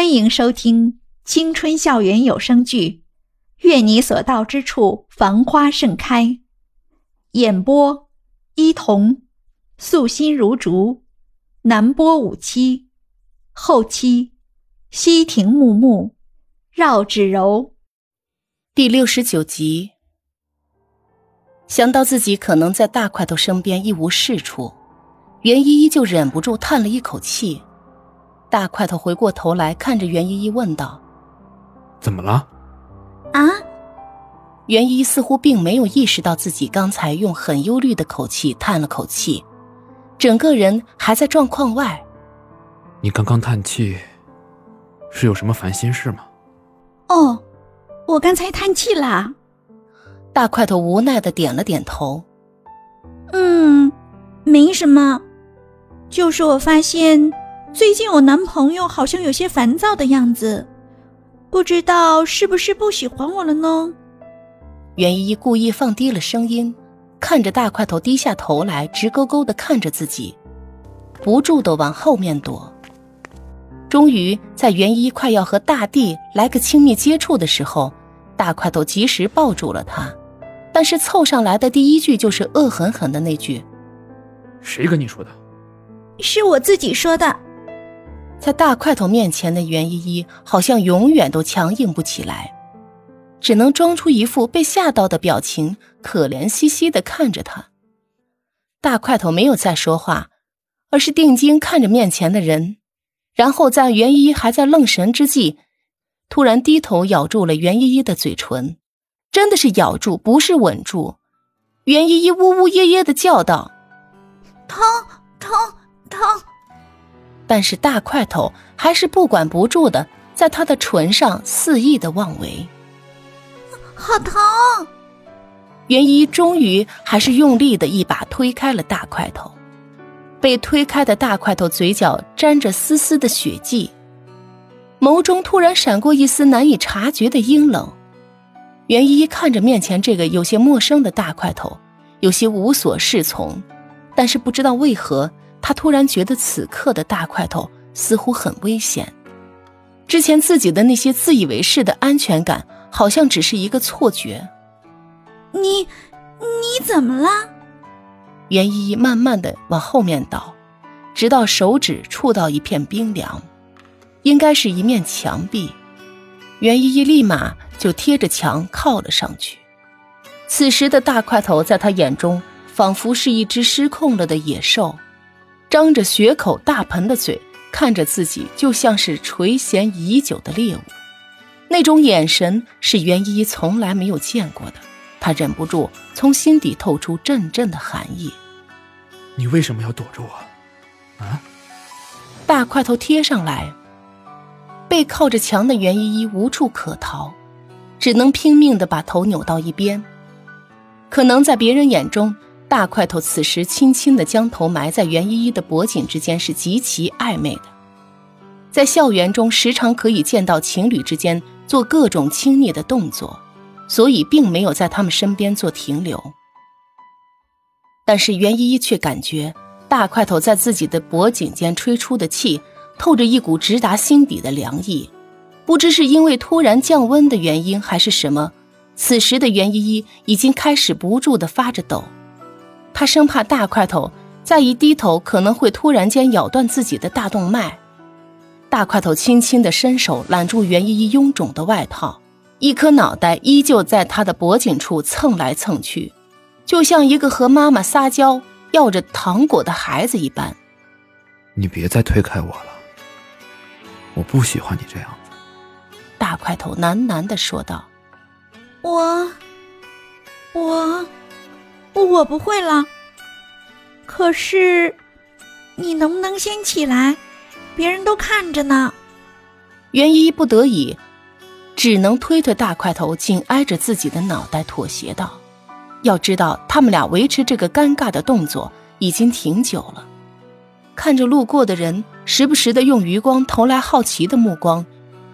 欢迎收听青春校园有声剧《愿你所到之处繁花盛开》，演播：伊童，素心如竹，南波五七，后期：西亭木木，绕指柔。第六十九集。想到自己可能在大块头身边一无是处，袁依依就忍不住叹了一口气。大块头回过头来看着袁依依，问道：“怎么了？”啊？袁依依似乎并没有意识到自己刚才用很忧虑的口气叹了口气，整个人还在状况外。你刚刚叹气，是有什么烦心事吗？哦，我刚才叹气啦。大块头无奈的点了点头。嗯，没什么，就是我发现。最近我男朋友好像有些烦躁的样子，不知道是不是不喜欢我了呢？袁依依故意放低了声音，看着大块头低下头来，直勾勾的看着自己，不住的往后面躲。终于在袁依依快要和大地来个亲密接触的时候，大块头及时抱住了他，但是凑上来的第一句就是恶狠狠的那句：“谁跟你说的？”是我自己说的。在大块头面前的袁依依好像永远都强硬不起来，只能装出一副被吓到的表情，可怜兮兮的看着他。大块头没有再说话，而是定睛看着面前的人，然后在袁依依还在愣神之际，突然低头咬住了袁依依的嘴唇，真的是咬住，不是吻住。袁依依呜呜咽咽的叫道：“疼疼疼！”但是大块头还是不管不住的在他的唇上肆意的妄为，好疼！袁一终于还是用力的一把推开了大块头，被推开的大块头嘴角沾着丝丝的血迹，眸中突然闪过一丝难以察觉的阴冷。袁一看着面前这个有些陌生的大块头，有些无所适从，但是不知道为何。他突然觉得此刻的大块头似乎很危险，之前自己的那些自以为是的安全感，好像只是一个错觉。你，你怎么了？袁依依慢慢的往后面倒，直到手指触到一片冰凉，应该是一面墙壁。袁依依立马就贴着墙靠了上去。此时的大块头在他眼中，仿佛是一只失控了的野兽。张着血口大盆的嘴看着自己，就像是垂涎已久的猎物，那种眼神是袁依依从来没有见过的。他忍不住从心底透出阵阵的寒意。你为什么要躲着我？啊！大块头贴上来，背靠着墙的袁依依无处可逃，只能拼命的把头扭到一边。可能在别人眼中。大块头此时轻轻的将头埋在袁依依的脖颈之间，是极其暧昧的。在校园中，时常可以见到情侣之间做各种亲昵的动作，所以并没有在他们身边做停留。但是袁依依却感觉大块头在自己的脖颈间吹出的气，透着一股直达心底的凉意。不知是因为突然降温的原因，还是什么，此时的袁依依已经开始不住的发着抖。他生怕大块头再一低头，可能会突然间咬断自己的大动脉。大块头轻轻的伸手揽住袁依依臃肿的外套，一颗脑袋依旧在他的脖颈处蹭来蹭去，就像一个和妈妈撒娇要着糖果的孩子一般。你别再推开我了，我不喜欢你这样子。大块头喃喃的说道：“我，我。”我不会了。可是，你能不能先起来？别人都看着呢。袁依依不得已，只能推推大块头，紧挨着自己的脑袋，妥协道：“要知道，他们俩维持这个尴尬的动作已经挺久了。看着路过的人时不时的用余光投来好奇的目光，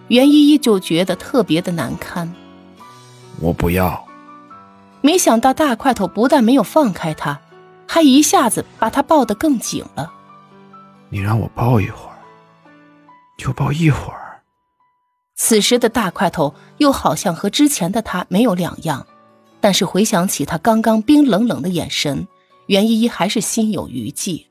袁依依就觉得特别的难堪。我不要。没想到大块头不但没有放开他，还一下子把他抱得更紧了。你让我抱一会儿，就抱一会儿。此时的大块头又好像和之前的他没有两样，但是回想起他刚刚冰冷冷的眼神，袁依依还是心有余悸。